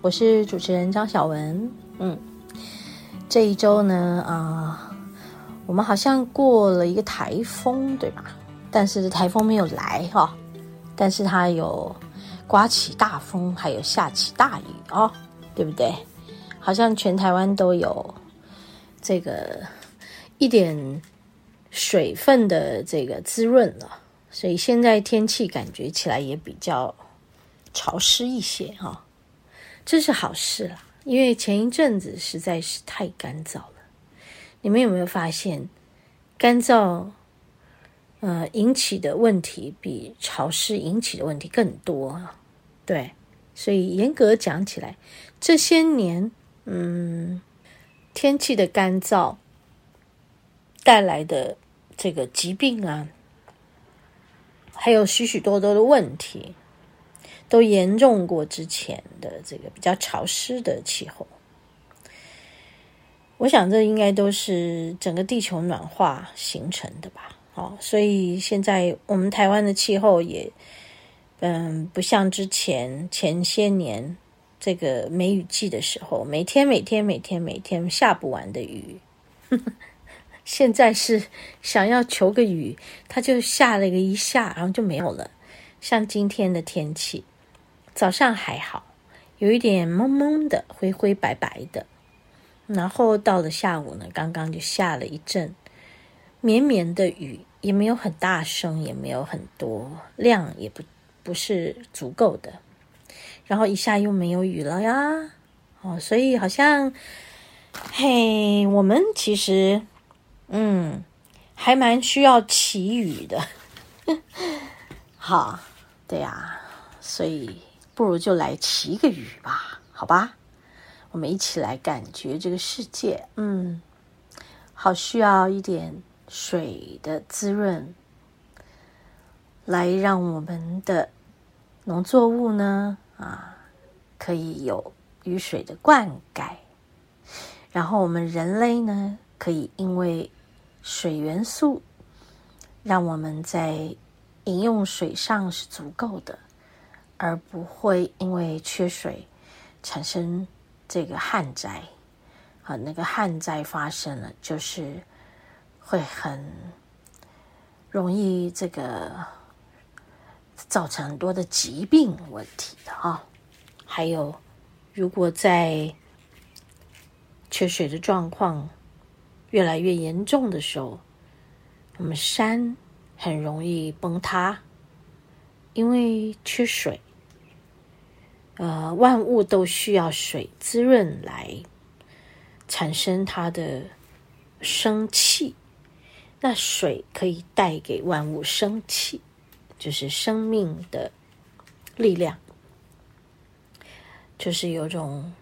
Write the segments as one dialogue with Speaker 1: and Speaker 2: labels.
Speaker 1: 我是主持人张小文。嗯，这一周呢，啊、我们好像过了一个台风，对吧？但是台风没有来哈、但是它有刮起大风，还有下起大雨哦，对不对？好像全台湾都有这个一点水分的这个滋润了。所以现在天气感觉起来也比较潮湿一些哈、这是好事啦。因为前一阵子实在是太干燥了。你们有没有发现，干燥呃引起的问题比潮湿引起的问题更多啊？对，所以严格讲起来，这些年嗯天气的干燥带来的这个疾病啊。还有许许多多的问题，都严重过之前的这个比较潮湿的气候。我想这应该都是整个地球暖化形成的吧。好，所以现在我们台湾的气候也，嗯，不像之前前些年这个梅雨季的时候，每天每天每天每天下不完的雨。现在是想要求个雨，它就下了个一下，然后就没有了。像今天的天气，早上还好，有一点蒙蒙的、灰灰白白的，然后到了下午呢，刚刚就下了一阵绵绵的雨，也没有很大声，也没有很多量，也不不是足够的。然后一下又没有雨了呀，哦，所以好像，嘿，我们其实。嗯，还蛮需要祈雨的，好，对呀，所以不如就来祈个雨吧，好吧？我们一起来感觉这个世界，嗯，好需要一点水的滋润，来让我们的农作物呢，啊，可以有雨水的灌溉，然后我们人类呢，可以因为水元素让我们在饮用水上是足够的，而不会因为缺水产生这个旱灾。啊，那个旱灾发生了，就是会很容易这个造成很多的疾病问题的啊。还有，如果在缺水的状况，越来越严重的时候，我们山很容易崩塌，因为缺水。呃，万物都需要水滋润来产生它的生气，那水可以带给万物生气，就是生命的力量，就是有种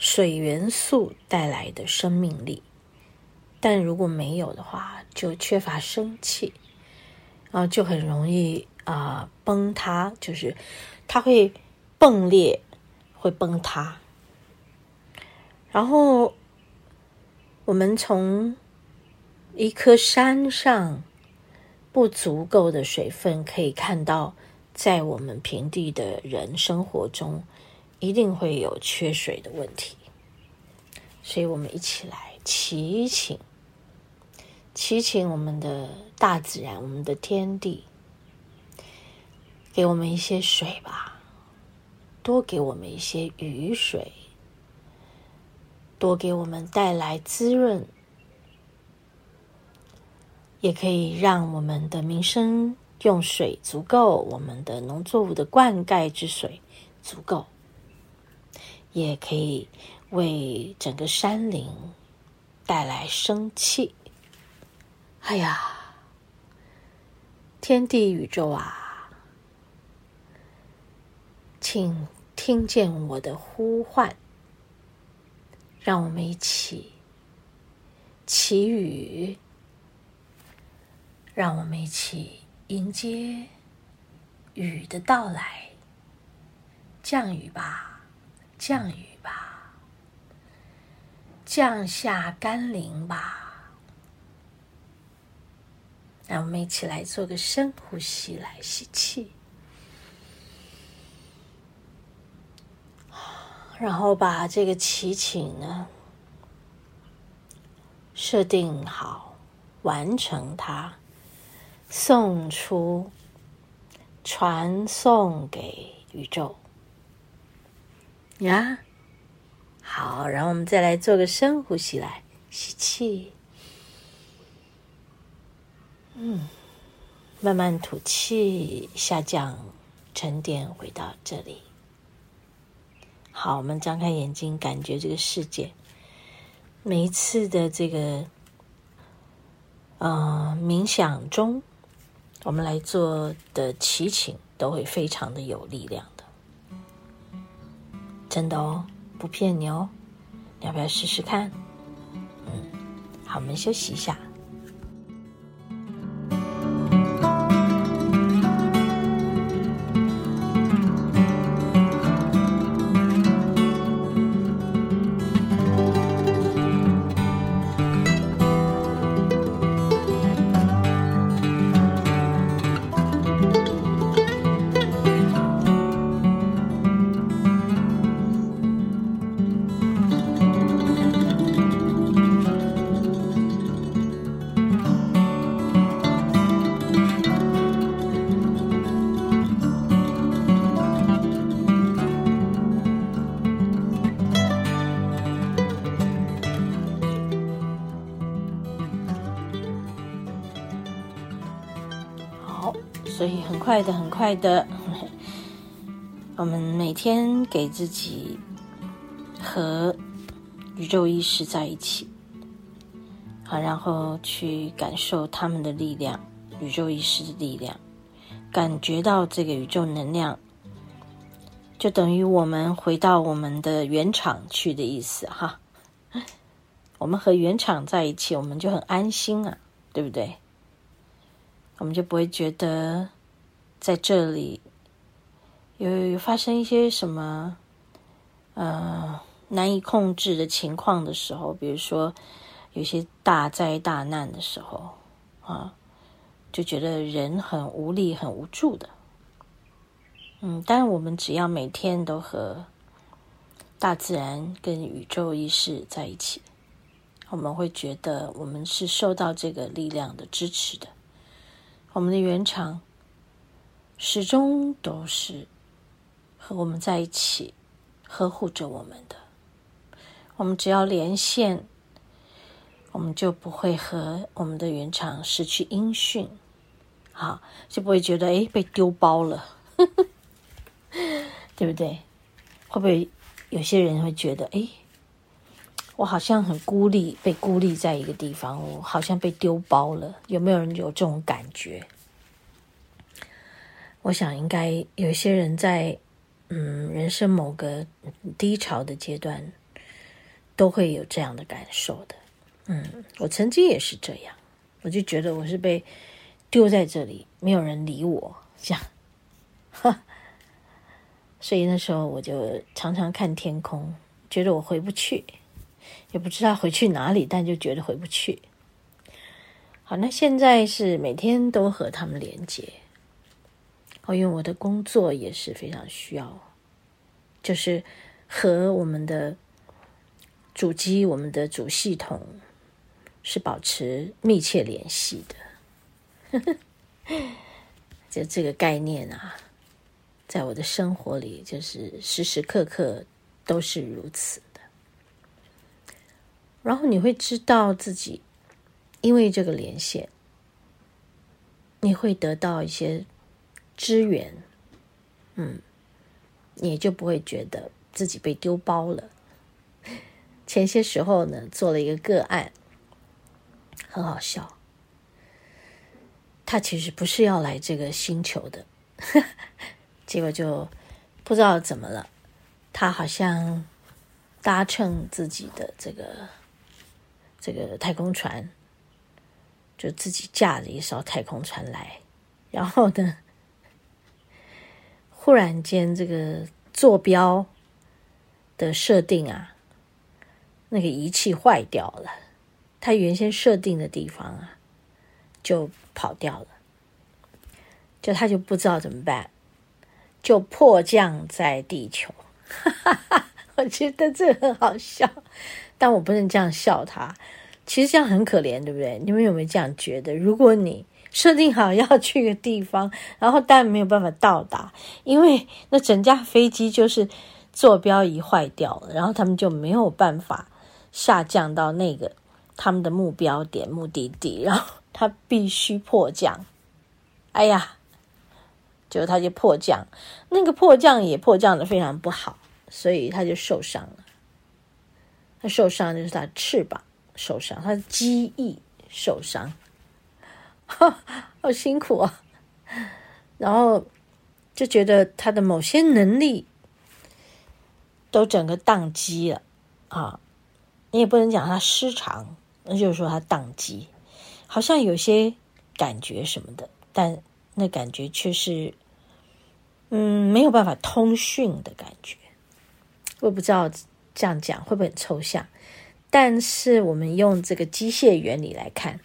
Speaker 1: 水元素带来的生命力。但如果没有的话，就缺乏生气，啊，就很容易啊、崩塌，就是它会迸裂，会崩塌。然后我们从一颗山上不足够的水分，可以看到，在我们平地的人生活中，一定会有缺水的问题。所以我们一起来祈请。祈请我们的大自然，我们的天地，给我们一些水吧，多给我们一些雨水，多给我们带来滋润，也可以让我们的民生用水足够，我们的农作物的灌溉之水足够，也可以为整个山林带来生气。哎呀，天地宇宙啊，请听见我的呼唤，让我们一起祈雨，让我们一起迎接雨的到来。降雨吧，降雨吧，降下甘霖吧。让我们一起来做个深呼吸，来吸气。然后把这个祈请呢设定好，完成它，送出，传送给宇宙。呀，好，然后我们再来做个深呼吸，来吸气，嗯，慢慢吐气，下降，沉淀回到这里。好，我们张开眼睛，感觉这个世界。每一次的这个，呃，冥想中，我们来做的祈请都会非常的有力量的，真的哦，不骗你哦。要不要试试看？嗯，好，我们休息一下。所以很快的，很快的，我们每天给自己和宇宙意识在一起，好，然后去感受他们的力量，宇宙意识的力量，感觉到这个宇宙能量，就等于我们回到我们的原厂去的意思哈。我们和原厂在一起，我们就很安心啊，对不对？我们就不会觉得在这里有有发生一些什么呃难以控制的情况的时候，比如说有些大灾大难的时候啊，就觉得人很无力、很无助的。嗯，但我们只要每天都和大自然跟宇宙意识在一起，我们会觉得我们是受到这个力量的支持的。我们的原厂始终都是和我们在一起，呵护着我们的。我们只要连线，我们就不会和我们的原厂失去音讯，好，就不会觉得哎被丢包了，对不对？会不会有些人会觉得哎，我好像很孤立，被孤立在一个地方，我好像被丢包了。有没有人有这种感觉？我想应该有些人在嗯人生某个低潮的阶段，都会有这样的感受的。嗯，我曾经也是这样，我就觉得我是被丢在这里，没有人理我，这样。哈，所以那时候我就常常看天空，觉得我回不去。也不知道回去哪里，但就觉得回不去。好，那现在是每天都和他们连接。哦，因为我的工作也是非常需要，就是和我们的主机、我们的主系统是保持密切联系的。就这个概念啊，在我的生活里，就是时时刻刻都是如此。然后你会知道自己，因为这个连线，你会得到一些支援，嗯，你也就不会觉得自己被丢包了。前些时候呢，做了一个个案，很好笑。他其实不是要来这个星球的，结果就不知道怎么了，他好像搭乘自己的这个这个太空船，就自己驾着一艘太空船来，然后呢，忽然间这个坐标的设定啊，那个仪器坏掉了，它原先设定的地方啊，就跑掉了，就他就不知道怎么办，就迫降在地球。哈哈哈，我觉得这很好笑，但我不能这样笑他。其实这样很可怜，对不对？你们有没有这样觉得？如果你设定好要去个地方，然后但没有办法到达，因为那整架飞机就是坐标仪坏掉了，然后他们就没有办法下降到那个他们的目标点、目的地，然后他必须迫降。哎呀！就他就迫降，那个迫降也迫降的非常不好，所以他就受伤了。他受伤就是他翅膀受伤，他的机翼受伤，好辛苦啊！然后就觉得他的某些能力都整个宕机了啊！你也不能讲他失常，那就是说他宕机，好像有些感觉什么的，但那感觉却是。嗯，没有办法通讯的感觉，我不知道这样讲会不会很抽象。但是我们用这个机械原理来看，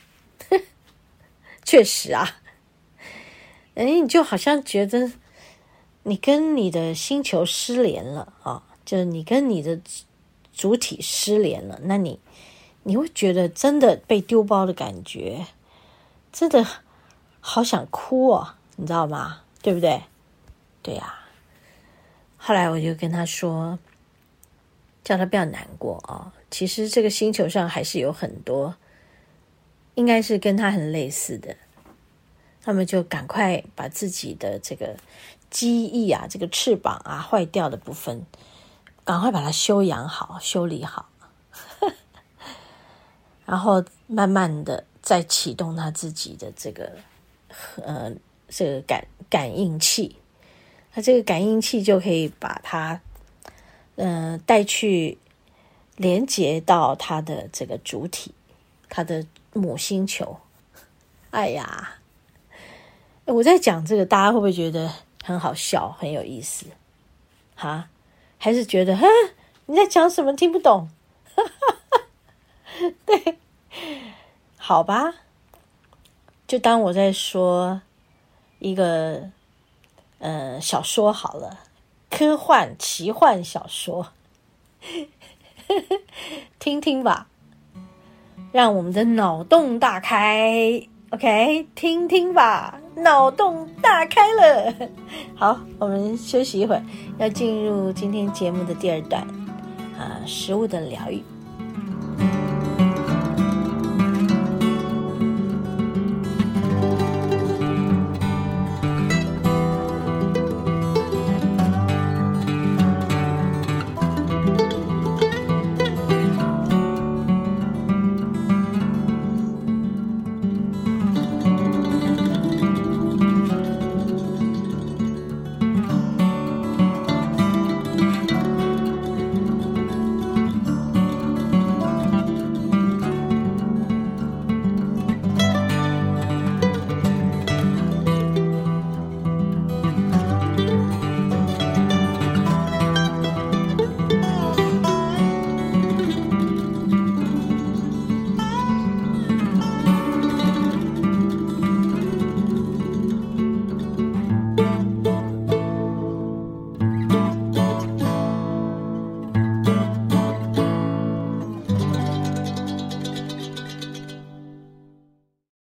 Speaker 1: 确实啊，哎，你就好像觉得你跟你的星球失联了啊，就是你跟你的主体失联了，那你你会觉得真的被丢包的感觉，真的好想哭哦，你知道吗？对不对？对呀、啊，后来我就跟他说，叫他不要难过啊。其实这个星球上还是有很多，应该是跟他很类似的。他们就赶快把自己的这个机翼啊，这个翅膀啊坏掉的部分，赶快把它修养好、修理好，然后慢慢的再启动他自己的这个呃这个感感应器。它这个感应器就可以把它，嗯、呃，带去连接到它的这个主体，它的母星球。哎呀，我在讲这个，大家会不会觉得很好笑，很有意思？哈，还是觉得，哈，你在讲什么？听不懂？对，好吧，就当我在说一个。呃，小说好了，科幻奇幻小说，听听吧，让我们的脑洞大开。OK，听听吧，脑洞大开了。好，我们休息一会儿，要进入今天节目的第二段啊，食物的疗愈。